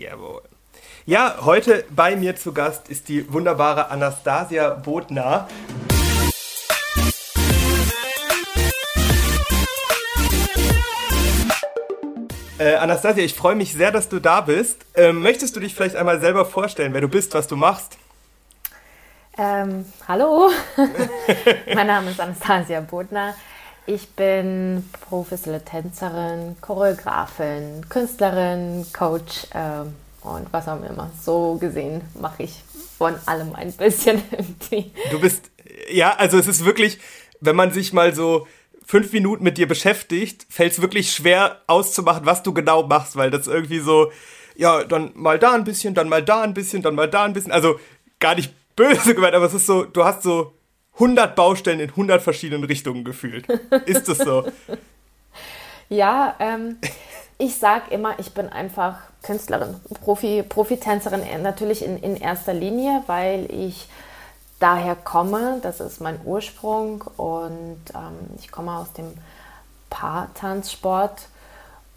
Jawohl. Ja, heute bei mir zu Gast ist die wunderbare Anastasia Bodner. Äh, Anastasia, ich freue mich sehr, dass du da bist. Ähm, möchtest du dich vielleicht einmal selber vorstellen, wer du bist, was du machst? Ähm, hallo, mein Name ist Anastasia Bodner. Ich bin professionelle Tänzerin, Choreografin, Künstlerin, Coach ähm, und was auch immer. So gesehen mache ich von allem ein bisschen irgendwie. Du bist, ja, also es ist wirklich, wenn man sich mal so fünf Minuten mit dir beschäftigt, fällt es wirklich schwer auszumachen, was du genau machst, weil das irgendwie so, ja, dann mal da ein bisschen, dann mal da ein bisschen, dann mal da ein bisschen. Also gar nicht böse gemeint, aber es ist so, du hast so 100 Baustellen in 100 verschiedenen Richtungen gefühlt. Ist es so? ja, ähm, ich sag immer, ich bin einfach Künstlerin, Profi, Profitänzerin natürlich in, in erster Linie, weil ich daher komme, das ist mein Ursprung und ähm, ich komme aus dem Paartanzsport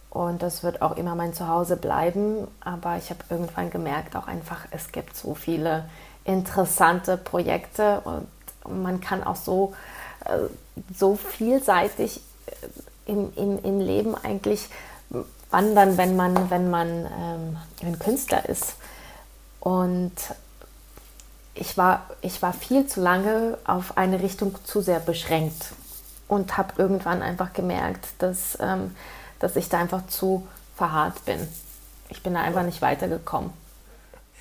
und das wird auch immer mein Zuhause bleiben. Aber ich habe irgendwann gemerkt, auch einfach, es gibt so viele interessante Projekte und man kann auch so, äh, so vielseitig äh, im, im, im Leben eigentlich wandern, wenn man, wenn man ähm, ein Künstler ist. Und ich war, ich war viel zu lange auf eine Richtung zu sehr beschränkt und habe irgendwann einfach gemerkt, dass, ähm, dass ich da einfach zu verharrt bin. Ich bin da einfach nicht weitergekommen.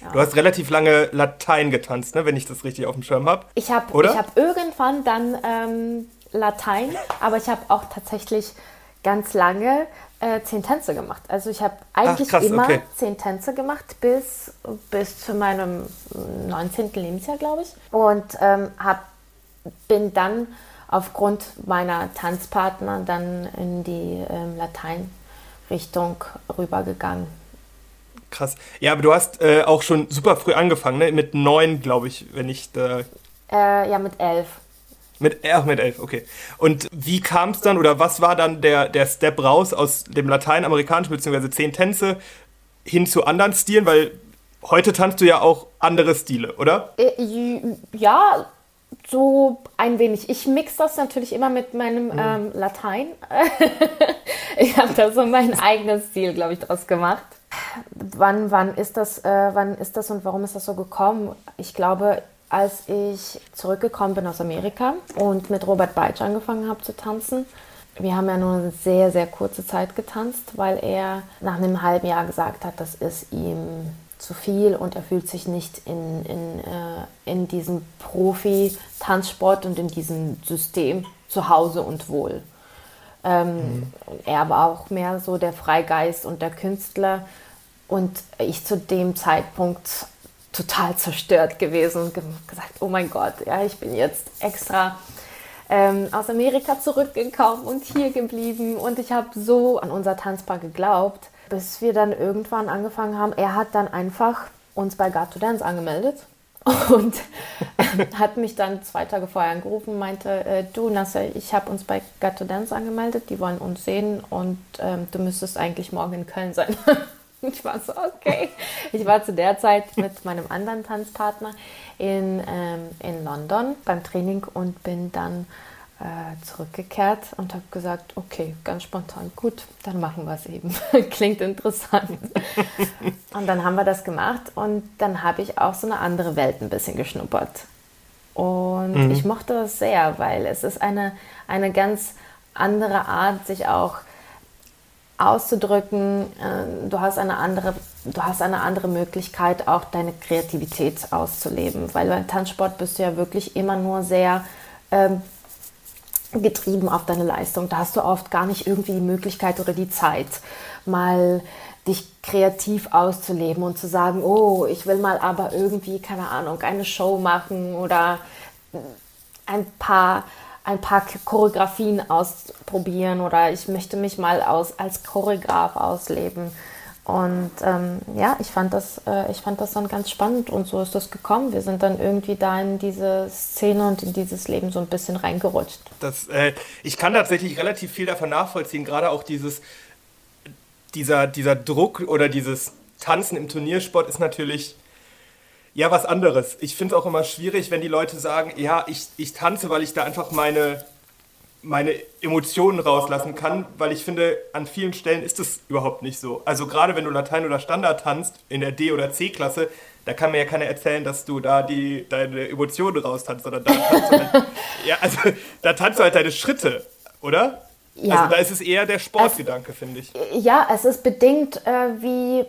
Ja. Du hast relativ lange Latein getanzt, ne, wenn ich das richtig auf dem Schirm habe. Ich habe hab irgendwann dann ähm, Latein, aber ich habe auch tatsächlich ganz lange äh, zehn Tänze gemacht. Also ich habe eigentlich Ach, krass, immer okay. zehn Tänze gemacht bis, bis zu meinem 19. Lebensjahr, glaube ich. Und ähm, hab, bin dann aufgrund meiner Tanzpartner dann in die ähm, Latein-Richtung rübergegangen. Krass. Ja, aber du hast äh, auch schon super früh angefangen, ne? Mit neun, glaube ich, wenn ich da. Äh, ja, mit elf. Mit, ach, mit elf, okay. Und wie kam es dann oder was war dann der, der Step raus aus dem lateinamerikanischen bzw. zehn Tänze hin zu anderen Stilen? Weil heute tanzt du ja auch andere Stile, oder? Äh, ja, so ein wenig. Ich mix das natürlich immer mit meinem mhm. ähm, Latein. ich habe da so mein eigenes Stil, glaube ich, draus gemacht. Wann, wann ist das, äh, wann ist das und warum ist das so gekommen? Ich glaube, als ich zurückgekommen bin aus Amerika und mit Robert Beitsch angefangen habe zu tanzen. Wir haben ja nur eine sehr, sehr kurze Zeit getanzt, weil er nach einem halben Jahr gesagt hat, das ist ihm zu viel und er fühlt sich nicht in, in, äh, in diesem Profi-Tanzsport und in diesem System zu Hause und wohl. Ähm, mhm. Er war auch mehr so der Freigeist und der Künstler. Und ich zu dem Zeitpunkt total zerstört gewesen und gesagt, oh mein Gott, ja, ich bin jetzt extra ähm, aus Amerika zurückgekommen und hier geblieben und ich habe so an unser Tanzpaar geglaubt, bis wir dann irgendwann angefangen haben. Er hat dann einfach uns bei Gato Dance angemeldet und hat mich dann zwei Tage vorher angerufen und meinte, äh, du Nasser, ich habe uns bei Gato Dance angemeldet, die wollen uns sehen und ähm, du müsstest eigentlich morgen in Köln sein. Ich war so, okay. Ich war zu der Zeit mit meinem anderen Tanzpartner in, ähm, in London beim Training und bin dann äh, zurückgekehrt und habe gesagt, okay, ganz spontan, gut, dann machen wir es eben. Klingt interessant. und dann haben wir das gemacht und dann habe ich auch so eine andere Welt ein bisschen geschnuppert. Und mhm. ich mochte das sehr, weil es ist eine, eine ganz andere Art, sich auch auszudrücken. Äh, du hast eine andere, du hast eine andere Möglichkeit, auch deine Kreativität auszuleben, weil beim Tanzsport bist du ja wirklich immer nur sehr ähm, getrieben auf deine Leistung. Da hast du oft gar nicht irgendwie die Möglichkeit oder die Zeit, mal dich kreativ auszuleben und zu sagen, oh, ich will mal aber irgendwie, keine Ahnung, eine Show machen oder ein paar ein paar Choreografien ausprobieren oder ich möchte mich mal aus, als Choreograf ausleben. Und ähm, ja, ich fand, das, äh, ich fand das dann ganz spannend und so ist das gekommen. Wir sind dann irgendwie da in diese Szene und in dieses Leben so ein bisschen reingerutscht. Das, äh, ich kann tatsächlich relativ viel davon nachvollziehen, gerade auch dieses, dieser, dieser Druck oder dieses Tanzen im Turniersport ist natürlich ja was anderes. Ich finde es auch immer schwierig, wenn die Leute sagen, ja, ich, ich tanze, weil ich da einfach meine, meine Emotionen rauslassen kann, weil ich finde, an vielen Stellen ist es überhaupt nicht so. Also gerade wenn du Latein oder Standard tanzt, in der D- oder C-Klasse, da kann mir ja keiner erzählen, dass du da die, deine Emotionen raustanzt, sondern da tanzt du halt, ja, also, da tanzt du halt deine Schritte, oder? Ja. Also da ist es eher der Sportgedanke, finde ich. Ja, es ist bedingt äh, wie,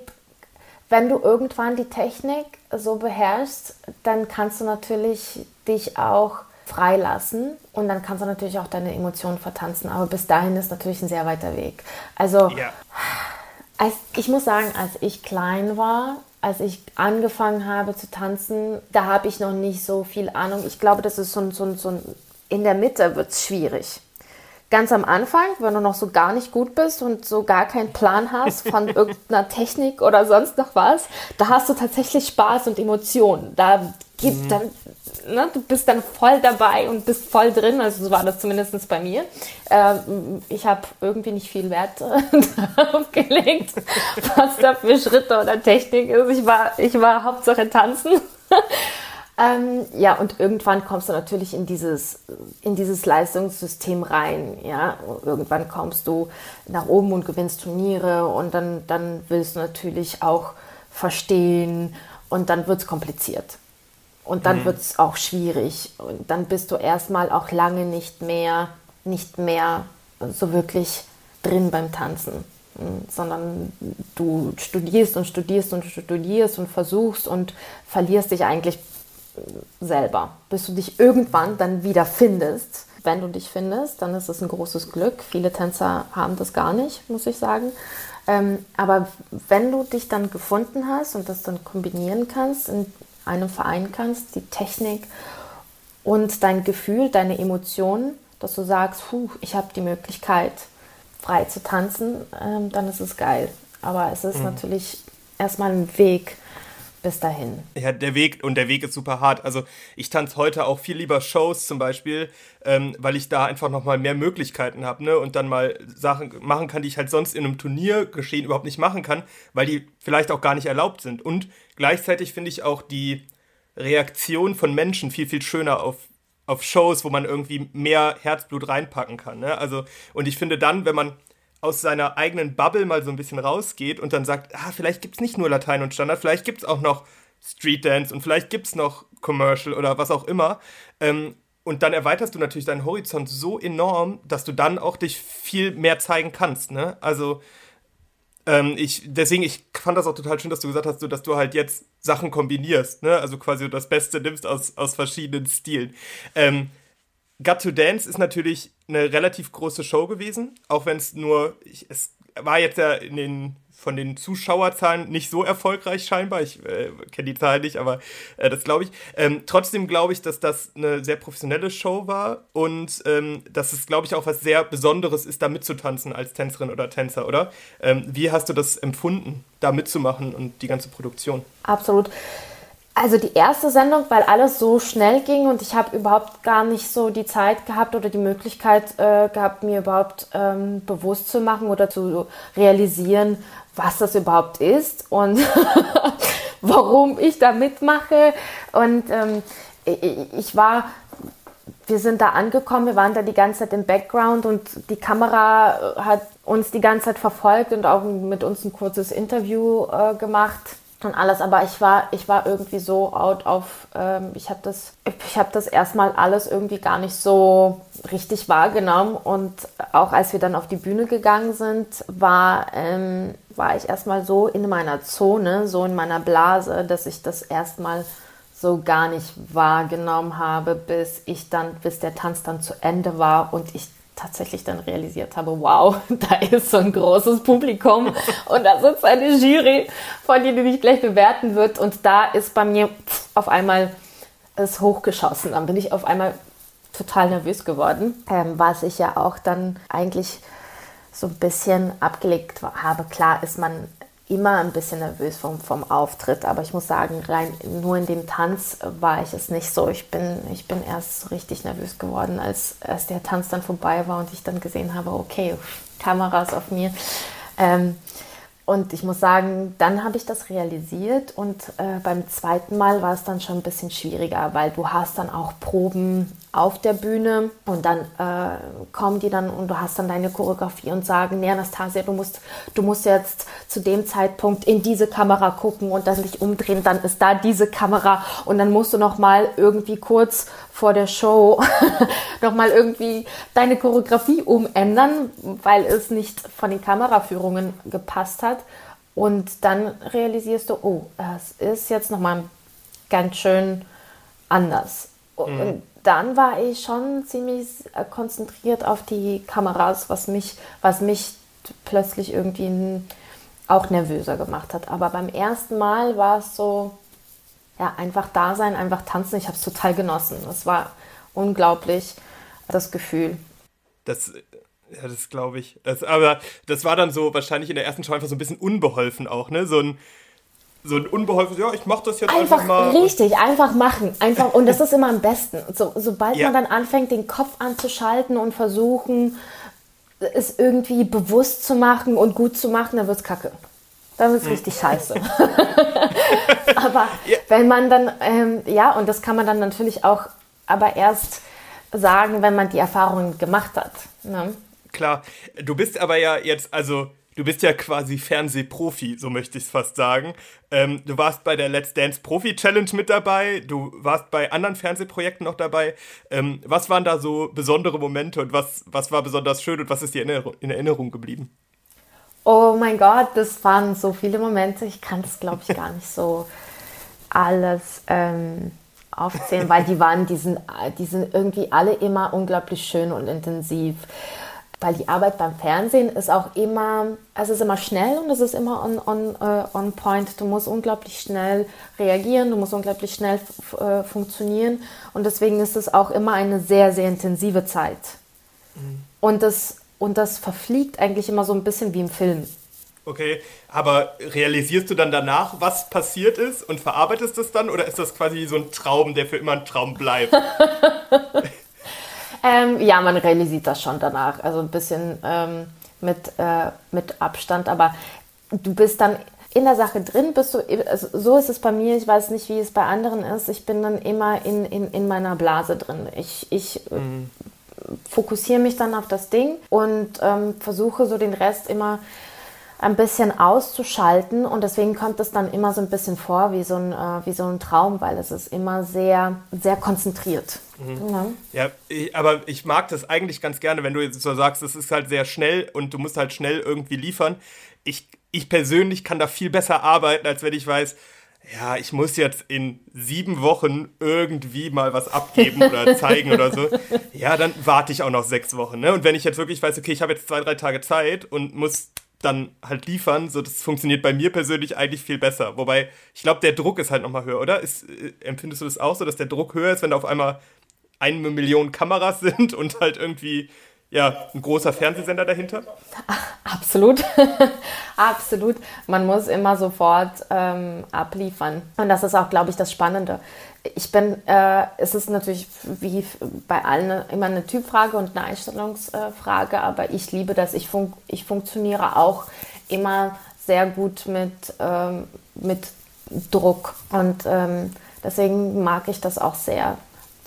wenn du irgendwann die Technik so beherrschst, dann kannst du natürlich dich auch freilassen und dann kannst du natürlich auch deine Emotionen vertanzen. Aber bis dahin ist natürlich ein sehr weiter Weg. Also, ja. als, ich muss sagen, als ich klein war, als ich angefangen habe zu tanzen, da habe ich noch nicht so viel Ahnung. Ich glaube, das ist so, so, so in der Mitte wird es schwierig ganz am Anfang, wenn du noch so gar nicht gut bist und so gar keinen Plan hast von irgendeiner Technik oder sonst noch was, da hast du tatsächlich Spaß und Emotionen. Da gibt mhm. dann, ne, du bist dann voll dabei und bist voll drin. Also so war das zumindest bei mir. Ähm, ich habe irgendwie nicht viel Wert darauf gelegt, was da für Schritte oder Technik ist. Ich war, ich war Hauptsache tanzen. Ähm, ja, und irgendwann kommst du natürlich in dieses, in dieses Leistungssystem rein. Ja? Irgendwann kommst du nach oben und gewinnst Turniere und dann, dann willst du natürlich auch verstehen und dann wird es kompliziert. Und dann mhm. wird es auch schwierig. Und dann bist du erstmal auch lange nicht mehr, nicht mehr so wirklich drin beim Tanzen sondern du studierst und studierst und studierst und versuchst und verlierst dich eigentlich selber, bis du dich irgendwann dann wieder findest. Wenn du dich findest, dann ist es ein großes Glück. Viele Tänzer haben das gar nicht, muss ich sagen. Ähm, aber wenn du dich dann gefunden hast und das dann kombinieren kannst, in einem Verein kannst, die Technik und dein Gefühl, deine Emotionen, dass du sagst, puh, ich habe die Möglichkeit, frei zu tanzen, ähm, dann ist es geil. Aber es ist mhm. natürlich erstmal ein Weg, bis dahin. Ja, der Weg und der Weg ist super hart. Also ich tanze heute auch viel lieber Shows zum Beispiel, ähm, weil ich da einfach nochmal mehr Möglichkeiten habe, ne? Und dann mal Sachen machen kann, die ich halt sonst in einem Turniergeschehen überhaupt nicht machen kann, weil die vielleicht auch gar nicht erlaubt sind. Und gleichzeitig finde ich auch die Reaktion von Menschen viel, viel schöner auf, auf Shows, wo man irgendwie mehr Herzblut reinpacken kann. Ne? Also, und ich finde dann, wenn man aus seiner eigenen Bubble mal so ein bisschen rausgeht und dann sagt, ah, vielleicht gibt es nicht nur Latein und Standard, vielleicht gibt es auch noch Street Dance und vielleicht gibt es noch Commercial oder was auch immer. Ähm, und dann erweiterst du natürlich deinen Horizont so enorm, dass du dann auch dich viel mehr zeigen kannst. Ne? Also ähm, ich, deswegen, ich fand das auch total schön, dass du gesagt hast, so, dass du halt jetzt Sachen kombinierst, ne? Also quasi das Beste nimmst aus, aus verschiedenen Stilen. Ähm, Got to Dance ist natürlich eine relativ große Show gewesen, auch wenn es nur, ich, es war jetzt ja in den von den Zuschauerzahlen nicht so erfolgreich scheinbar. Ich äh, kenne die Zahlen nicht, aber äh, das glaube ich. Ähm, trotzdem glaube ich, dass das eine sehr professionelle Show war und ähm, dass es, glaube ich, auch was sehr Besonderes ist, da mitzutanzen als Tänzerin oder Tänzer, oder? Ähm, wie hast du das empfunden, da mitzumachen und die ganze Produktion? Absolut. Also die erste Sendung, weil alles so schnell ging und ich habe überhaupt gar nicht so die Zeit gehabt oder die Möglichkeit äh, gehabt, mir überhaupt ähm, bewusst zu machen oder zu realisieren, was das überhaupt ist und warum ich da mitmache. Und ähm, ich, war wir sind da angekommen, wir waren da die ganze Zeit im Background und die Kamera hat uns die ganze Zeit verfolgt und auch mit uns ein kurzes Interview äh, gemacht und alles, aber ich war, ich war irgendwie so out of, ähm, ich habe das, ich habe das erstmal alles irgendwie gar nicht so richtig wahrgenommen und auch als wir dann auf die Bühne gegangen sind, war, ähm, war ich erstmal so in meiner Zone, so in meiner Blase, dass ich das erstmal so gar nicht wahrgenommen habe, bis ich dann, bis der Tanz dann zu Ende war und ich tatsächlich dann realisiert habe, wow, da ist so ein großes Publikum und da sitzt eine Jury, von der die mich gleich bewerten wird und da ist bei mir auf einmal es hochgeschossen. Dann bin ich auf einmal total nervös geworden, ähm, was ich ja auch dann eigentlich so ein bisschen abgelegt habe. Klar ist man immer ein bisschen nervös vom, vom Auftritt, aber ich muss sagen, rein nur in dem Tanz war ich es nicht so. Ich bin, ich bin erst richtig nervös geworden, als, als der Tanz dann vorbei war und ich dann gesehen habe, okay, Kameras auf mir. Ähm, und ich muss sagen, dann habe ich das realisiert und äh, beim zweiten Mal war es dann schon ein bisschen schwieriger, weil du hast dann auch Proben auf der Bühne und dann äh, kommen die dann und du hast dann deine Choreografie und sagen, nee Anastasia, du musst, du musst jetzt zu dem Zeitpunkt in diese Kamera gucken und dann dich umdrehen, dann ist da diese Kamera und dann musst du noch mal irgendwie kurz vor der Show noch mal irgendwie deine Choreografie umändern, weil es nicht von den Kameraführungen gepasst hat und dann realisierst du, oh, es ist jetzt noch mal ganz schön anders. Mhm. Und dann war ich schon ziemlich äh, konzentriert auf die Kameras, was mich, was mich plötzlich irgendwie auch nervöser gemacht hat. Aber beim ersten Mal war es so, ja, einfach da sein, einfach tanzen. Ich habe es total genossen. Es war unglaublich, das Gefühl. Das, ja, das glaube ich. Das, aber das war dann so wahrscheinlich in der ersten Show einfach so ein bisschen unbeholfen auch, ne? So ein so ein unbeholfenes, ja, ich mache das jetzt einfach, einfach mal. Richtig, einfach machen. Einfach, und das ist immer am besten. So, sobald ja. man dann anfängt, den Kopf anzuschalten und versuchen, es irgendwie bewusst zu machen und gut zu machen, dann wird es kacke. Dann wird es hm. richtig scheiße. aber ja. wenn man dann, ähm, ja, und das kann man dann natürlich auch aber erst sagen, wenn man die Erfahrungen gemacht hat. Ne? Klar, du bist aber ja jetzt, also du bist ja quasi Fernsehprofi, so möchte ich es fast sagen. Ähm, du warst bei der Let's Dance Profi Challenge mit dabei, du warst bei anderen Fernsehprojekten noch dabei. Ähm, was waren da so besondere Momente und was, was war besonders schön und was ist dir in Erinnerung, in Erinnerung geblieben? Oh mein Gott, das waren so viele Momente. Ich kann das, glaube ich, gar nicht so alles ähm, aufzählen, weil die waren, die sind, die sind irgendwie alle immer unglaublich schön und intensiv weil die Arbeit beim Fernsehen ist auch immer, es ist immer schnell und es ist immer on, on, uh, on point. Du musst unglaublich schnell reagieren, du musst unglaublich schnell uh, funktionieren und deswegen ist es auch immer eine sehr, sehr intensive Zeit. Mhm. Und, das, und das verfliegt eigentlich immer so ein bisschen wie im Film. Okay, aber realisierst du dann danach, was passiert ist und verarbeitest es dann oder ist das quasi so ein Traum, der für immer ein Traum bleibt? Ähm, ja, man realisiert das schon danach. Also ein bisschen ähm, mit, äh, mit Abstand. Aber du bist dann in der Sache drin, bist du, also so ist es bei mir, ich weiß nicht, wie es bei anderen ist. Ich bin dann immer in, in, in meiner Blase drin. Ich, ich mhm. fokussiere mich dann auf das Ding und ähm, versuche so den Rest immer ein bisschen auszuschalten und deswegen kommt es dann immer so ein bisschen vor wie so ein, äh, wie so ein Traum, weil es ist immer sehr, sehr konzentriert. Mhm. Ja, ja ich, aber ich mag das eigentlich ganz gerne, wenn du jetzt so sagst, es ist halt sehr schnell und du musst halt schnell irgendwie liefern. Ich, ich persönlich kann da viel besser arbeiten, als wenn ich weiß, ja, ich muss jetzt in sieben Wochen irgendwie mal was abgeben oder zeigen oder so. Ja, dann warte ich auch noch sechs Wochen. Ne? Und wenn ich jetzt wirklich weiß, okay, ich habe jetzt zwei, drei Tage Zeit und muss dann halt liefern. So, das funktioniert bei mir persönlich eigentlich viel besser. Wobei, ich glaube, der Druck ist halt nochmal höher, oder? Ist, äh, empfindest du das auch so, dass der Druck höher ist, wenn da auf einmal eine Million Kameras sind und halt irgendwie ja, ein großer Fernsehsender dahinter? Absolut. Absolut. Man muss immer sofort ähm, abliefern. Und das ist auch, glaube ich, das Spannende. Ich bin, äh, es ist natürlich wie bei allen immer eine Typfrage und eine Einstellungsfrage, aber ich liebe das. Ich, fun ich funktioniere auch immer sehr gut mit, ähm, mit Druck und ähm, deswegen mag ich das auch sehr,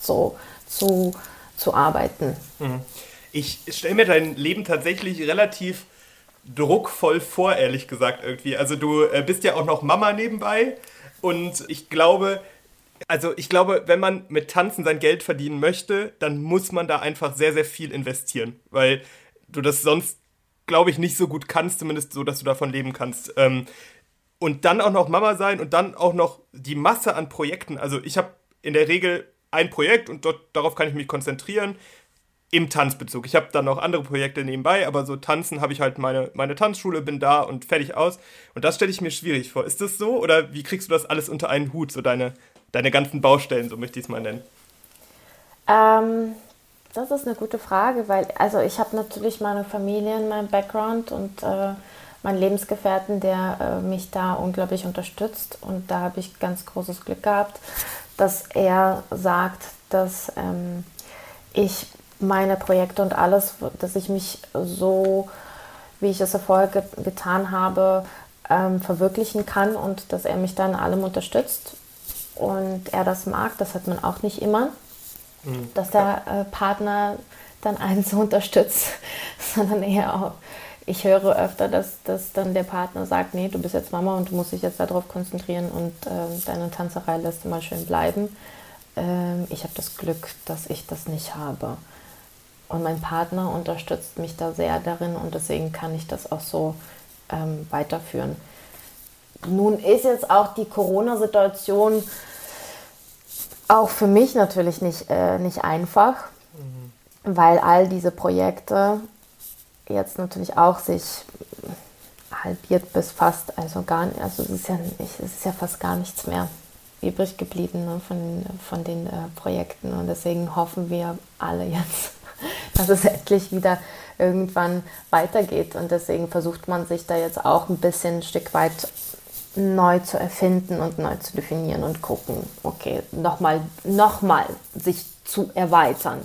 so zu, zu arbeiten. Mhm ich stelle mir dein Leben tatsächlich relativ druckvoll vor, ehrlich gesagt, irgendwie. Also du äh, bist ja auch noch Mama nebenbei und ich glaube, also ich glaube, wenn man mit Tanzen sein Geld verdienen möchte, dann muss man da einfach sehr, sehr viel investieren, weil du das sonst, glaube ich, nicht so gut kannst, zumindest so, dass du davon leben kannst. Ähm, und dann auch noch Mama sein und dann auch noch die Masse an Projekten. Also ich habe in der Regel ein Projekt und dort, darauf kann ich mich konzentrieren im Tanzbezug. Ich habe dann noch andere Projekte nebenbei, aber so tanzen habe ich halt meine, meine Tanzschule, bin da und fertig aus. Und das stelle ich mir schwierig vor. Ist das so oder wie kriegst du das alles unter einen Hut, so deine, deine ganzen Baustellen, so möchte ich es mal nennen? Ähm, das ist eine gute Frage, weil also ich habe natürlich meine Familie in meinem Background und äh, meinen Lebensgefährten, der äh, mich da unglaublich unterstützt. Und da habe ich ganz großes Glück gehabt, dass er sagt, dass ähm, ich meine Projekte und alles, dass ich mich so, wie ich es vorher ge getan habe, ähm, verwirklichen kann und dass er mich dann allem unterstützt und er das mag. Das hat man auch nicht immer, mhm. dass der äh, Partner dann einen so unterstützt, sondern eher auch, ich höre öfter, dass, dass dann der Partner sagt, nee, du bist jetzt Mama und du musst dich jetzt darauf konzentrieren und äh, deine Tanzerei lässt mal schön bleiben. Ähm, ich habe das Glück, dass ich das nicht habe. Und mein Partner unterstützt mich da sehr darin und deswegen kann ich das auch so ähm, weiterführen. Nun ist jetzt auch die Corona-Situation auch für mich natürlich nicht, äh, nicht einfach, mhm. weil all diese Projekte jetzt natürlich auch sich halbiert bis fast, also gar nicht, also es ist ja, es ist ja fast gar nichts mehr übrig geblieben ne, von, von den äh, Projekten und deswegen hoffen wir alle jetzt, dass es endlich wieder irgendwann weitergeht. Und deswegen versucht man sich da jetzt auch ein bisschen ein Stück weit neu zu erfinden und neu zu definieren und gucken, okay, nochmal noch mal sich zu erweitern.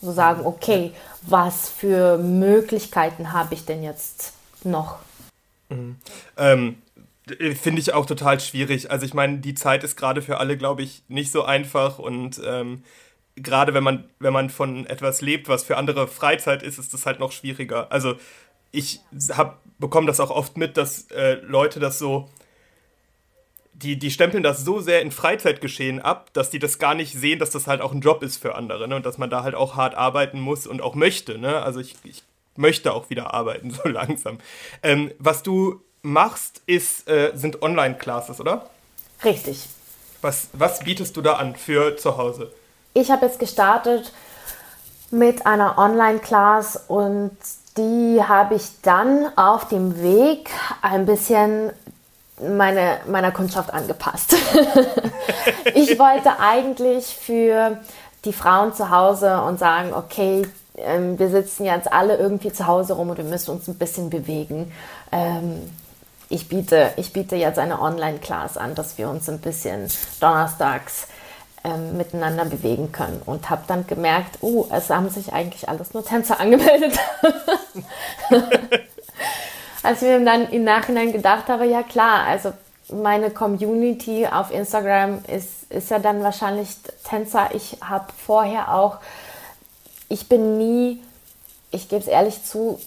So sagen, okay, was für Möglichkeiten habe ich denn jetzt noch? Mhm. Ähm, Finde ich auch total schwierig. Also ich meine, die Zeit ist gerade für alle, glaube ich, nicht so einfach und ähm, gerade wenn man, wenn man von etwas lebt, was für andere Freizeit ist, ist das halt noch schwieriger. Also ich bekomme das auch oft mit, dass äh, Leute das so, die, die stempeln das so sehr in Freizeitgeschehen ab, dass die das gar nicht sehen, dass das halt auch ein Job ist für andere ne? und dass man da halt auch hart arbeiten muss und auch möchte. Ne? Also ich, ich möchte auch wieder arbeiten, so langsam. Ähm, was du machst, ist, äh, sind Online-Classes, oder? Richtig. Was, was bietest du da an für zu Hause? Ich habe jetzt gestartet mit einer Online-Class und die habe ich dann auf dem Weg ein bisschen meine, meiner Kundschaft angepasst. ich wollte eigentlich für die Frauen zu Hause und sagen, okay, ähm, wir sitzen jetzt alle irgendwie zu Hause rum und wir müssen uns ein bisschen bewegen. Ähm, ich, biete, ich biete jetzt eine Online-Class an, dass wir uns ein bisschen donnerstags ähm, miteinander bewegen können. Und habe dann gemerkt, oh, es haben sich eigentlich alles nur Tänzer angemeldet. Als ich mir dann im Nachhinein gedacht habe, ja klar, also meine Community auf Instagram ist, ist ja dann wahrscheinlich Tänzer. Ich habe vorher auch, ich bin nie, ich gebe es ehrlich zu,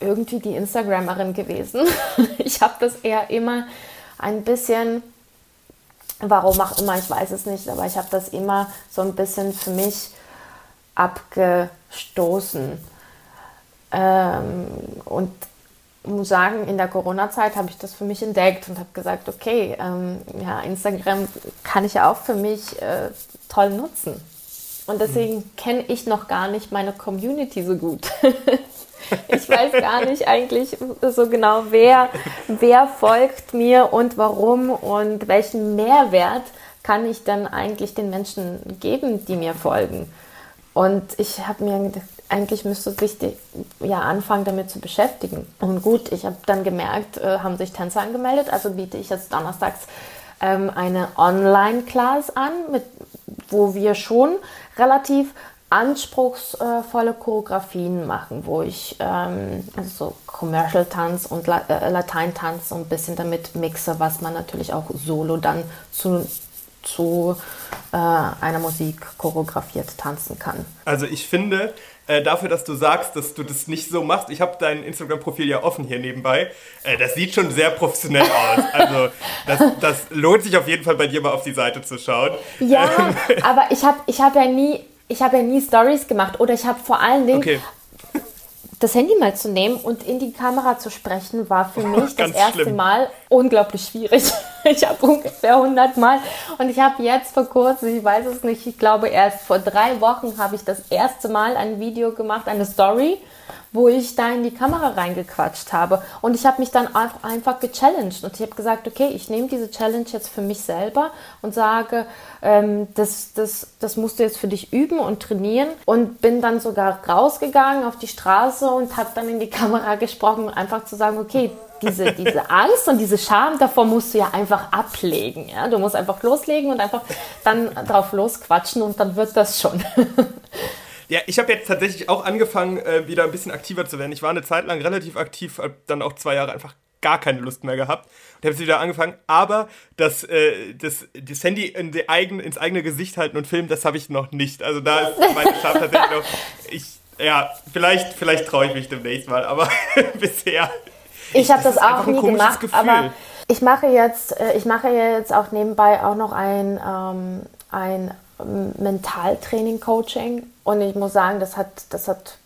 irgendwie die Instagramerin gewesen. ich habe das eher immer ein bisschen Warum auch immer, ich weiß es nicht, aber ich habe das immer so ein bisschen für mich abgestoßen. Ähm, und muss sagen, in der Corona-Zeit habe ich das für mich entdeckt und habe gesagt, okay, ähm, ja, Instagram kann ich ja auch für mich äh, toll nutzen. Und deswegen kenne ich noch gar nicht meine Community so gut. Ich weiß gar nicht eigentlich so genau, wer, wer folgt mir und warum und welchen Mehrwert kann ich dann eigentlich den Menschen geben, die mir folgen. Und ich habe mir gedacht, eigentlich müsste sich ja anfangen, damit zu beschäftigen. Und gut, ich habe dann gemerkt, äh, haben sich Tänzer angemeldet, also biete ich jetzt donnerstags ähm, eine Online-Class an, mit, wo wir schon relativ anspruchsvolle Choreografien machen, wo ich ähm, also so Commercial Tanz und La äh, Latein Tanz so ein bisschen damit mixe, was man natürlich auch solo dann zu, zu äh, einer Musik choreografiert tanzen kann. Also ich finde, äh, dafür, dass du sagst, dass du das nicht so machst, ich habe dein Instagram-Profil ja offen hier nebenbei, äh, das sieht schon sehr professionell aus. Also das, das, lohnt sich auf jeden Fall bei dir mal auf die Seite zu schauen. Ja, ähm, aber ich habe ich hab ja nie ich habe ja nie Stories gemacht oder ich habe vor allen Dingen okay. das Handy mal zu nehmen und in die Kamera zu sprechen, war für mich das erste schlimm. Mal unglaublich schwierig. Ich habe ungefähr 100 Mal und ich habe jetzt vor kurzem, ich weiß es nicht, ich glaube erst vor drei Wochen habe ich das erste Mal ein Video gemacht, eine Story wo ich da in die Kamera reingequatscht habe. Und ich habe mich dann einfach gechallenged und ich habe gesagt, okay, ich nehme diese Challenge jetzt für mich selber und sage, ähm, das, das, das musst du jetzt für dich üben und trainieren. Und bin dann sogar rausgegangen auf die Straße und habe dann in die Kamera gesprochen, einfach zu sagen, okay, diese, diese Angst und diese Scham davor musst du ja einfach ablegen. Ja? Du musst einfach loslegen und einfach dann drauf losquatschen und dann wird das schon. Ja, ich habe jetzt tatsächlich auch angefangen, äh, wieder ein bisschen aktiver zu werden. Ich war eine Zeit lang relativ aktiv, hab dann auch zwei Jahre einfach gar keine Lust mehr gehabt und habe es wieder angefangen. Aber das, äh, das, das Handy in die eigen, ins eigene Gesicht halten und filmen, das habe ich noch nicht. Also da ist meine Schaf tatsächlich noch. Ich, ja, vielleicht, vielleicht traue ich mich demnächst mal, aber bisher. Ich habe das, das auch nie gemacht, Gefühl. aber ich mache jetzt, äh, ich mache jetzt auch nebenbei auch noch ein, ähm, ein Mentaltraining-Coaching. Und ich muss sagen, das hat, das hat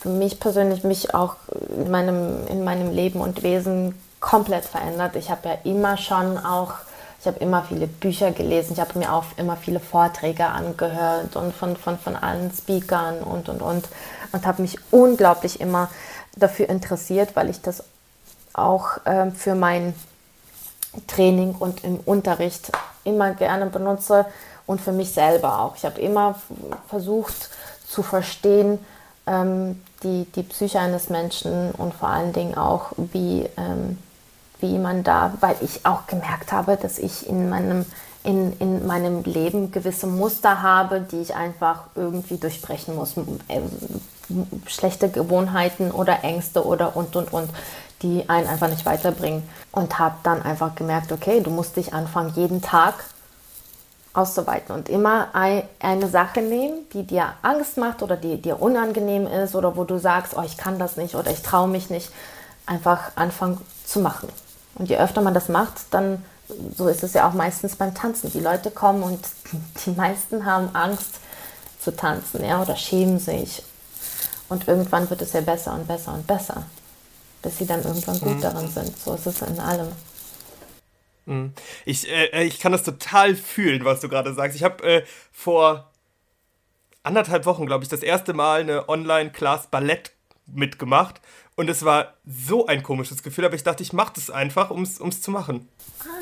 für mich persönlich mich auch in meinem, in meinem Leben und Wesen komplett verändert. Ich habe ja immer schon auch, ich habe immer viele Bücher gelesen, ich habe mir auch immer viele Vorträge angehört und von, von, von allen Speakern und, und, und. Und habe mich unglaublich immer dafür interessiert, weil ich das auch äh, für mein Training und im Unterricht immer gerne benutze und für mich selber auch. Ich habe immer versucht zu verstehen, ähm, die, die Psyche eines Menschen und vor allen Dingen auch, wie, ähm, wie man da, weil ich auch gemerkt habe, dass ich in meinem, in, in meinem Leben gewisse Muster habe, die ich einfach irgendwie durchbrechen muss. Äh, schlechte Gewohnheiten oder Ängste oder und und und, die einen einfach nicht weiterbringen. Und habe dann einfach gemerkt, okay, du musst dich anfangen, jeden Tag auszuweiten und immer eine Sache nehmen, die dir Angst macht oder die dir unangenehm ist oder wo du sagst, oh, ich kann das nicht oder ich traue mich nicht, einfach anfangen zu machen. Und je öfter man das macht, dann, so ist es ja auch meistens beim Tanzen. Die Leute kommen und die meisten haben Angst zu tanzen, ja, oder schämen sich. Und irgendwann wird es ja besser und besser und besser, bis sie dann irgendwann gut mhm. darin sind. So ist es in allem. Mhm. Ich, äh, ich kann das total fühlen, was du gerade sagst. Ich habe äh, vor anderthalb Wochen, glaube ich, das erste Mal eine Online-Class Ballett mitgemacht. Und es war so ein komisches Gefühl, aber ich dachte, ich mache das einfach, um es zu machen.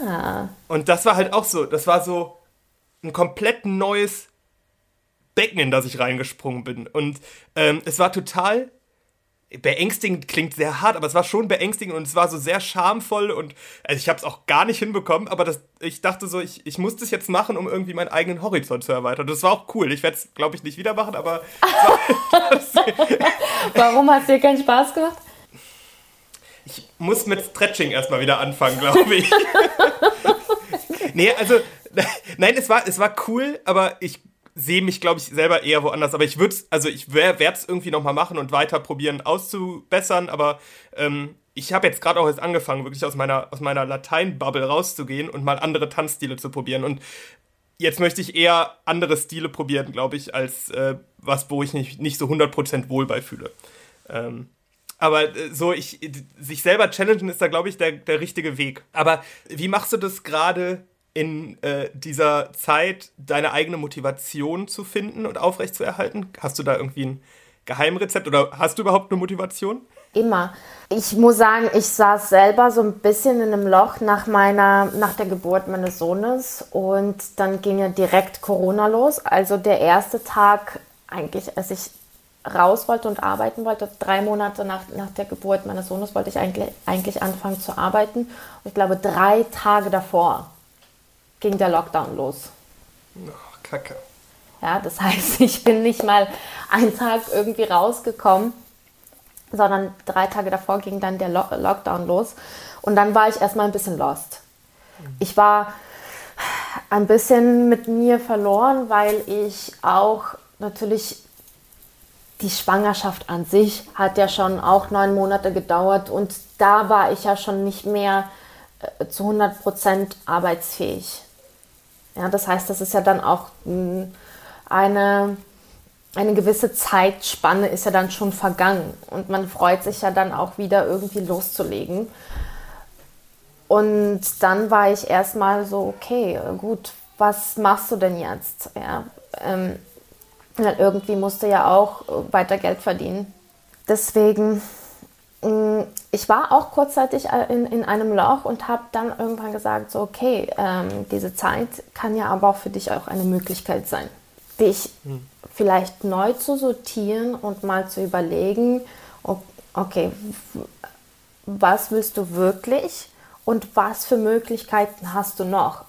Ah. Und das war halt auch so, das war so ein komplett neues Becken, in das ich reingesprungen bin. Und ähm, es war total beängstigend klingt sehr hart, aber es war schon beängstigend und es war so sehr schamvoll und also ich habe es auch gar nicht hinbekommen, aber das, ich dachte so, ich, ich muss das jetzt machen, um irgendwie meinen eigenen Horizont zu erweitern. Das war auch cool. Ich werde es, glaube ich, nicht wieder machen, aber. Warum hat es dir keinen Spaß gemacht? Ich muss mit Stretching erstmal wieder anfangen, glaube ich. nee, also, nein, es war, es war cool, aber ich sehe mich, glaube ich, selber eher woanders. Aber ich würde also ich werde es irgendwie nochmal machen und weiter probieren auszubessern. Aber ähm, ich habe jetzt gerade auch jetzt angefangen, wirklich aus meiner, aus meiner Latein-Bubble rauszugehen und mal andere Tanzstile zu probieren. Und jetzt möchte ich eher andere Stile probieren, glaube ich, als äh, was, wo ich nicht, nicht so 100% wohl bei fühle. Ähm, aber äh, so, ich, sich selber challengen ist da, glaube ich, der, der richtige Weg. Aber wie machst du das gerade in äh, dieser Zeit deine eigene Motivation zu finden und aufrechtzuerhalten? Hast du da irgendwie ein Geheimrezept oder hast du überhaupt eine Motivation? Immer. Ich muss sagen, ich saß selber so ein bisschen in einem Loch nach meiner, nach der Geburt meines Sohnes und dann ging ja direkt Corona los. Also der erste Tag eigentlich, als ich raus wollte und arbeiten wollte, drei Monate nach, nach der Geburt meines Sohnes wollte ich eigentlich, eigentlich anfangen zu arbeiten. Und ich glaube, drei Tage davor ging der Lockdown los. Oh, Kacke. Ja, das heißt, ich bin nicht mal einen Tag irgendwie rausgekommen, sondern drei Tage davor ging dann der Lo Lockdown los. Und dann war ich erstmal ein bisschen lost. Ich war ein bisschen mit mir verloren, weil ich auch natürlich die Schwangerschaft an sich hat ja schon auch neun Monate gedauert und da war ich ja schon nicht mehr äh, zu 100 Prozent arbeitsfähig. Ja, das heißt, das ist ja dann auch hm, eine, eine gewisse Zeitspanne ist ja dann schon vergangen und man freut sich ja dann auch wieder irgendwie loszulegen. Und dann war ich erstmal so, okay, gut, was machst du denn jetzt? Ja, ähm, irgendwie musste ja auch weiter Geld verdienen. Deswegen ich war auch kurzzeitig äh, in, in einem Loch und habe dann irgendwann gesagt, so okay, ähm, diese Zeit kann ja aber auch für dich auch eine Möglichkeit sein, dich hm. vielleicht neu zu sortieren und mal zu überlegen, okay, was willst du wirklich und was für Möglichkeiten hast du noch?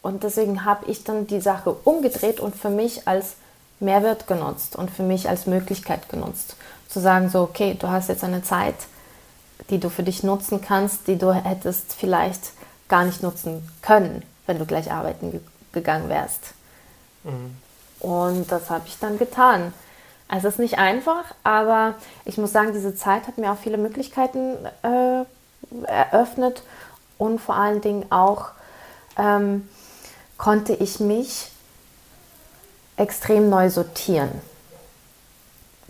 Und deswegen habe ich dann die Sache umgedreht und für mich als Mehrwert genutzt und für mich als Möglichkeit genutzt. Zu sagen, so, okay, du hast jetzt eine Zeit, die du für dich nutzen kannst, die du hättest vielleicht gar nicht nutzen können, wenn du gleich arbeiten ge gegangen wärst. Mhm. Und das habe ich dann getan. Also es ist nicht einfach, aber ich muss sagen, diese Zeit hat mir auch viele Möglichkeiten äh, eröffnet und vor allen Dingen auch ähm, konnte ich mich extrem neu sortieren,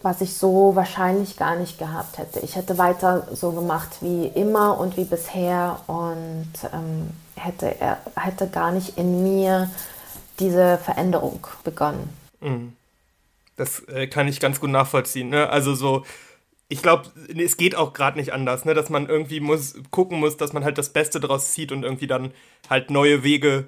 was ich so wahrscheinlich gar nicht gehabt hätte. Ich hätte weiter so gemacht wie immer und wie bisher und ähm, hätte, hätte gar nicht in mir diese Veränderung begonnen. Mhm. Das äh, kann ich ganz gut nachvollziehen. Ne? Also so, ich glaube, es geht auch gerade nicht anders, ne? dass man irgendwie muss gucken muss, dass man halt das Beste draus zieht und irgendwie dann halt neue Wege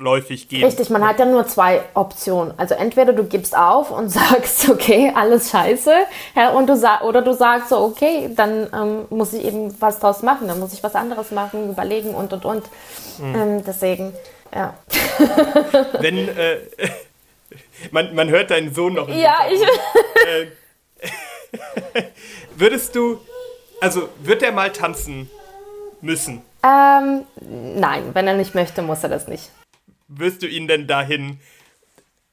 zwangsläufig geht. Richtig, man hat ja nur zwei Optionen. Also entweder du gibst auf und sagst, okay, alles scheiße, ja, und du oder du sagst so, okay, dann ähm, muss ich eben was draus machen, dann muss ich was anderes machen, überlegen und und und. Mhm. Ähm, deswegen, ja. Wenn äh, man, man hört deinen Sohn noch. Ja, ich. Äh, würdest du, also wird er mal tanzen müssen? Ähm, nein, wenn er nicht möchte, muss er das nicht. Wirst du ihn denn dahin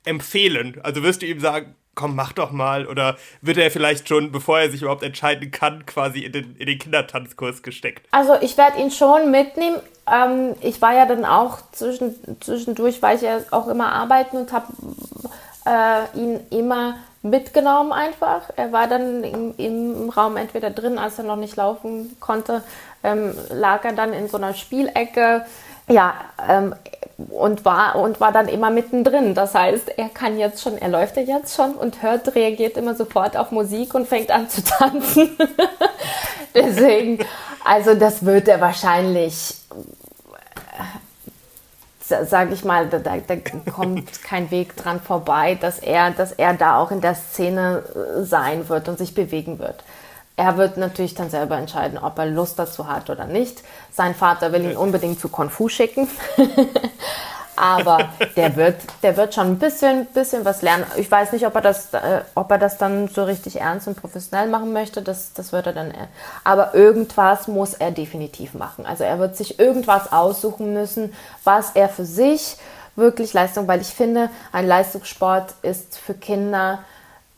empfehlen? Also wirst du ihm sagen, komm, mach doch mal? Oder wird er vielleicht schon, bevor er sich überhaupt entscheiden kann, quasi in den, in den Kindertanzkurs gesteckt? Also ich werde ihn schon mitnehmen. Ähm, ich war ja dann auch zwischen, zwischendurch, war ich ja auch immer arbeiten und habe äh, ihn immer mitgenommen einfach. Er war dann im, im, Raum entweder drin, als er noch nicht laufen konnte, ähm, lag er dann in so einer Spielecke. Ja, ähm, und war und war dann immer mittendrin. Das heißt, er kann jetzt schon, er läuft ja jetzt schon und hört, reagiert immer sofort auf Musik und fängt an zu tanzen. Deswegen, also das wird er wahrscheinlich sage ich mal, da, da, kommt kein Weg dran vorbei, dass er, dass er da auch in der Szene äh, sein wird und sich bewegen wird. Er wird natürlich dann selber entscheiden, ob er Lust dazu hat oder nicht. Sein Vater will ihn unbedingt zu Kung Fu schicken. Aber der wird, der wird schon ein bisschen, bisschen was lernen. Ich weiß nicht, ob er das, äh, ob er das dann so richtig ernst und professionell machen möchte. Das, das wird er dann. Äh, aber irgendwas muss er definitiv machen. Also er wird sich irgendwas aussuchen müssen, was er für sich wirklich Leistung, weil ich finde, ein Leistungssport ist für Kinder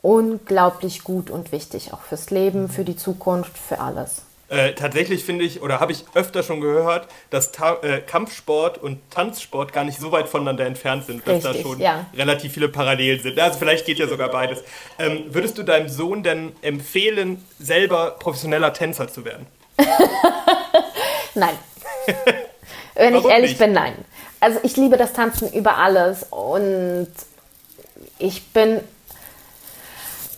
unglaublich gut und wichtig, auch fürs Leben, für die Zukunft, für alles. Äh, tatsächlich finde ich, oder habe ich öfter schon gehört, dass Ta äh, Kampfsport und Tanzsport gar nicht so weit voneinander entfernt sind, dass Richtig, da schon ja. relativ viele Parallelen sind. Also vielleicht geht ja sogar beides. Ähm, würdest du deinem Sohn denn empfehlen, selber professioneller Tänzer zu werden? nein. Wenn ich ehrlich nicht? bin, nein. Also ich liebe das Tanzen über alles und ich bin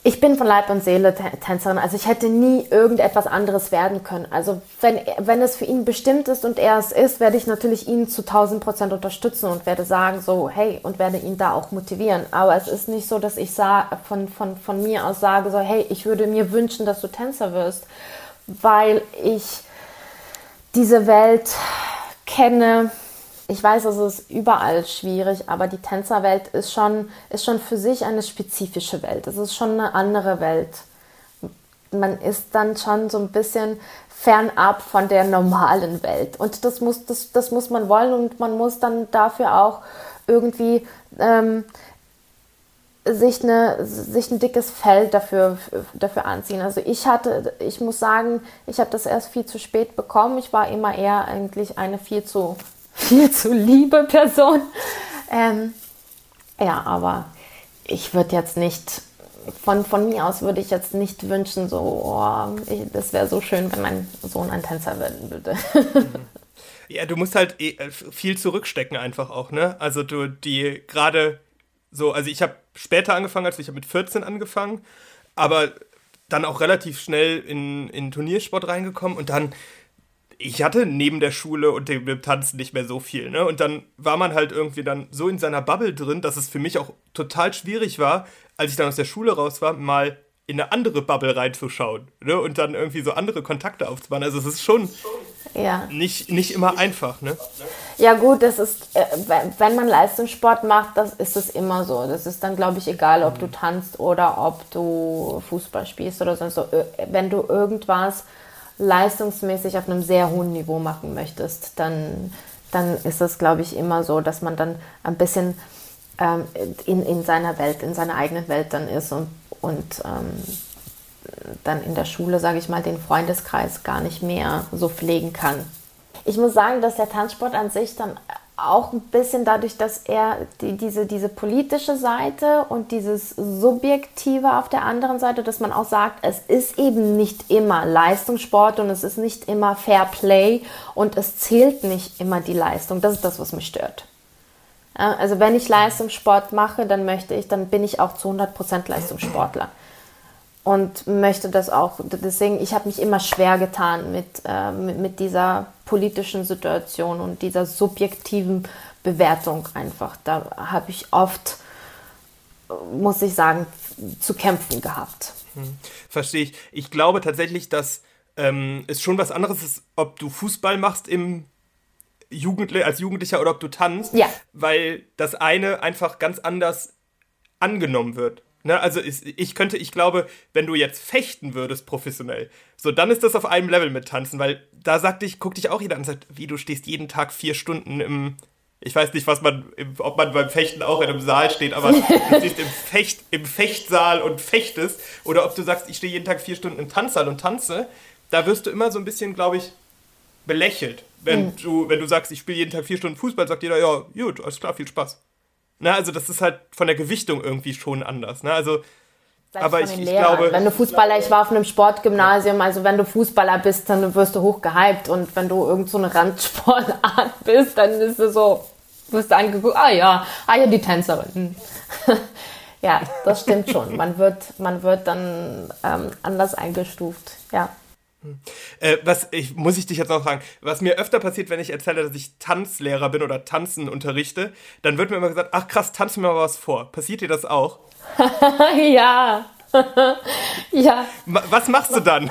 ich bin von Leib und Seele Tänzerin, also ich hätte nie irgendetwas anderes werden können. Also wenn, wenn es für ihn bestimmt ist und er es ist, werde ich natürlich ihn zu 1000 Prozent unterstützen und werde sagen so, hey, und werde ihn da auch motivieren. Aber es ist nicht so, dass ich von, von, von mir aus sage so, hey, ich würde mir wünschen, dass du Tänzer wirst, weil ich diese Welt kenne, ich weiß, es ist überall schwierig, aber die Tänzerwelt ist schon, ist schon für sich eine spezifische Welt. Es ist schon eine andere Welt. Man ist dann schon so ein bisschen fernab von der normalen Welt. Und das muss, das, das muss man wollen und man muss dann dafür auch irgendwie ähm, sich, eine, sich ein dickes Fell dafür, dafür anziehen. Also ich hatte, ich muss sagen, ich habe das erst viel zu spät bekommen. Ich war immer eher eigentlich eine viel zu viel zu liebe Person. Ähm, ja, aber ich würde jetzt nicht, von, von mir aus würde ich jetzt nicht wünschen, so, oh, ich, das wäre so schön, wenn mein Sohn ein Tänzer werden würde. Ja, du musst halt eh, viel zurückstecken einfach auch, ne? Also du, die gerade so, also ich habe später angefangen, als ich habe mit 14 angefangen, aber dann auch relativ schnell in, in Turniersport reingekommen und dann ich hatte neben der Schule und dem, Tanzen nicht mehr so viel, ne? Und dann war man halt irgendwie dann so in seiner Bubble drin, dass es für mich auch total schwierig war, als ich dann aus der Schule raus war, mal in eine andere Bubble reinzuschauen, ne? Und dann irgendwie so andere Kontakte aufzubauen. Also es ist schon ja. nicht, nicht immer einfach, ne? Ja gut, das ist, äh, wenn man Leistungssport macht, das ist es immer so. Das ist dann, glaube ich, egal, ob mhm. du tanzt oder ob du Fußball spielst oder sonst so. Wenn du irgendwas leistungsmäßig auf einem sehr hohen Niveau machen möchtest, dann, dann ist es, glaube ich, immer so, dass man dann ein bisschen ähm, in, in seiner Welt, in seiner eigenen Welt dann ist und, und ähm, dann in der Schule, sage ich mal, den Freundeskreis gar nicht mehr so pflegen kann. Ich muss sagen, dass der Tanzsport an sich dann auch ein bisschen dadurch, dass er die, diese, diese politische Seite und dieses Subjektive auf der anderen Seite, dass man auch sagt, es ist eben nicht immer Leistungssport und es ist nicht immer Fair Play und es zählt nicht immer die Leistung. Das ist das, was mich stört. Also wenn ich Leistungssport mache, dann möchte ich, dann bin ich auch zu 100% Leistungssportler und möchte das auch. Deswegen, ich habe mich immer schwer getan mit, äh, mit, mit, dieser politischen Situation und dieser subjektiven Bewertung einfach. Da habe ich oft, muss ich sagen, zu kämpfen gehabt. Hm. Verstehe ich. Ich glaube tatsächlich, dass ähm, es schon was anderes ist, ob du Fußball machst im Jugendli als Jugendlicher oder ob du tanzt, ja. weil das eine einfach ganz anders angenommen wird. Ne, also ich könnte, ich glaube, wenn du jetzt fechten würdest professionell, so dann ist das auf einem Level mit Tanzen, weil da sagt dich, guck dich auch jeder an und sagt, wie du stehst jeden Tag vier Stunden im, ich weiß nicht, was man, ob man beim Fechten auch in einem Saal steht, aber du stehst im, Fecht, im Fechtsaal und fechtest, oder ob du sagst, ich stehe jeden Tag vier Stunden im Tanzsaal und tanze, da wirst du immer so ein bisschen, glaube ich, belächelt. Wenn, mhm. du, wenn du sagst, ich spiele jeden Tag vier Stunden Fußball, sagt jeder, ja, gut, alles klar, viel Spaß. Ne, also das ist halt von der Gewichtung irgendwie schon anders. Ne? Also, Selbst aber ich, ich glaube. Wenn du Fußballer, ich war auf einem Sportgymnasium, also wenn du Fußballer bist, dann wirst du hoch gehypt und wenn du irgend so eine Randsportart bist, dann ist du so, wirst du angeguckt, ah ja, ah ja, die Tänzerin. ja, das stimmt schon. Man wird, man wird dann ähm, anders eingestuft, ja. Äh, was ich, muss ich dich jetzt noch fragen, was mir öfter passiert, wenn ich erzähle, dass ich Tanzlehrer bin oder Tanzen unterrichte, dann wird mir immer gesagt, ach krass, tanz mir mal was vor. Passiert dir das auch? ja. ja. Was machst du dann?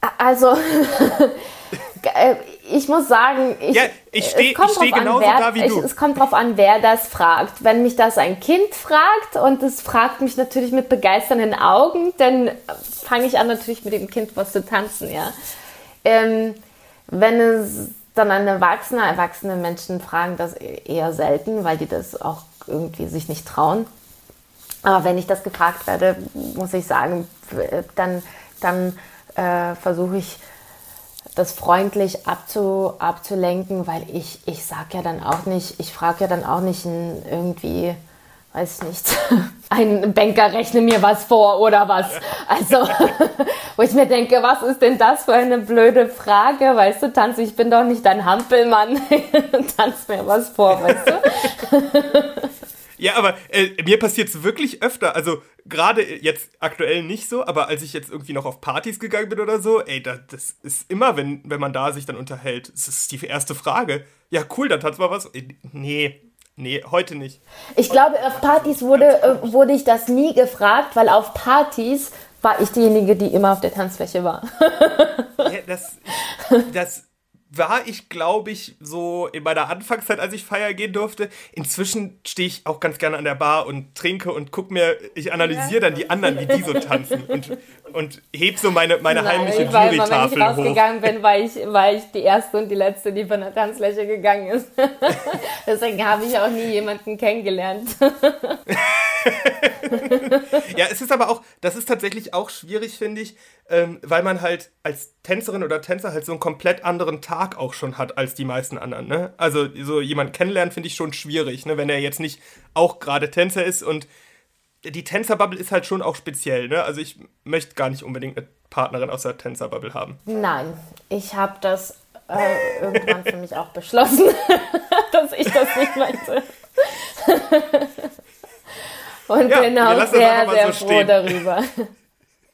also, äh, ich muss sagen, ich, ja, ich stehe steh genauso wer, da wie du. Ich, es kommt darauf an, wer das fragt. Wenn mich das ein Kind fragt und es fragt mich natürlich mit begeisternden Augen, dann fange ich an natürlich mit dem Kind was zu tanzen, ja. Ähm, wenn es dann ein Erwachsener, erwachsene Menschen fragen das eher selten, weil die das auch irgendwie sich nicht trauen. Aber wenn ich das gefragt werde, muss ich sagen, dann, dann äh, versuche ich das freundlich abzu, abzulenken, weil ich, ich sag ja dann auch nicht, ich frage ja dann auch nicht irgendwie, weiß ich nicht, ein Banker rechne mir was vor oder was. Also, wo ich mir denke, was ist denn das für eine blöde Frage? Weißt du, Tanz, ich bin doch nicht dein Hampelmann. Tanz mir was vor, weißt du? Ja, aber äh, mir passiert es wirklich öfter. Also gerade jetzt aktuell nicht so, aber als ich jetzt irgendwie noch auf Partys gegangen bin oder so, ey, das, das ist immer, wenn, wenn man da sich dann unterhält, das ist die erste Frage. Ja, cool, dann tanzt mal was. Nee, nee, heute nicht. Ich glaube, auf Partys wurde, äh, wurde ich das nie gefragt, weil auf Partys war ich diejenige, die immer auf der Tanzfläche war. ja, das, das war ich, glaube ich, so in meiner Anfangszeit, als ich feiern gehen durfte. Inzwischen stehe ich auch ganz gerne an der Bar und trinke und gucke mir, ich analysiere dann die anderen, wie die so tanzen und, und heb so meine, meine Nein, heimliche Jurytafel Wenn ich rausgegangen bin, war ich, war ich die Erste und die Letzte, die von der Tanzfläche gegangen ist. Deswegen habe ich auch nie jemanden kennengelernt. ja, es ist aber auch, das ist tatsächlich auch schwierig, finde ich, ähm, weil man halt als Tänzerin oder Tänzer halt so einen komplett anderen Tag auch schon hat als die meisten anderen. Ne? Also so jemanden kennenlernen finde ich schon schwierig, ne? wenn er jetzt nicht auch gerade Tänzer ist und die Tänzerbubble ist halt schon auch speziell. Ne? Also ich möchte gar nicht unbedingt eine Partnerin aus der Tänzerbubble haben. Nein, ich habe das äh, irgendwann für mich auch beschlossen, dass ich das nicht möchte. Und ja, bin auch sehr, sehr so froh darüber.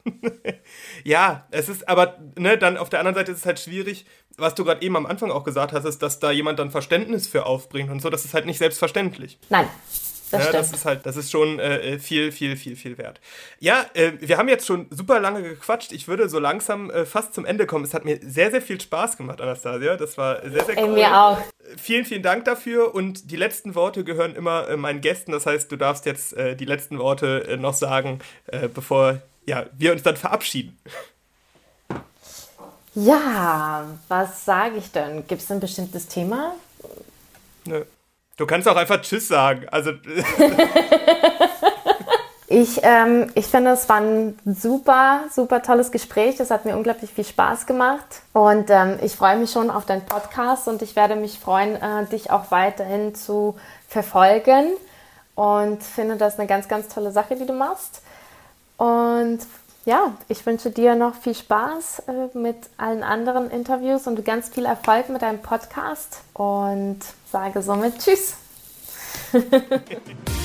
ja, es ist aber, ne, dann auf der anderen Seite ist es halt schwierig, was du gerade eben am Anfang auch gesagt hast, ist, dass da jemand dann Verständnis für aufbringt und so, das ist halt nicht selbstverständlich. Nein. Das, ja, das ist halt, das ist schon äh, viel, viel, viel, viel wert. Ja, äh, wir haben jetzt schon super lange gequatscht. Ich würde so langsam äh, fast zum Ende kommen. Es hat mir sehr, sehr viel Spaß gemacht, Anastasia. Das war sehr, sehr cool. Mir auch. Vielen, vielen Dank dafür. Und die letzten Worte gehören immer äh, meinen Gästen. Das heißt, du darfst jetzt äh, die letzten Worte äh, noch sagen, bevor ja, wir uns dann verabschieden. Ja, was sage ich denn? Gibt es ein bestimmtes Thema? Nö. Du kannst auch einfach Tschüss sagen. Also. ich, ähm, ich finde, es war ein super, super tolles Gespräch. Es hat mir unglaublich viel Spaß gemacht. Und ähm, ich freue mich schon auf deinen Podcast und ich werde mich freuen, äh, dich auch weiterhin zu verfolgen. Und finde das eine ganz, ganz tolle Sache, die du machst. Und ja, ich wünsche dir noch viel Spaß äh, mit allen anderen Interviews und ganz viel Erfolg mit deinem Podcast und sage somit Tschüss.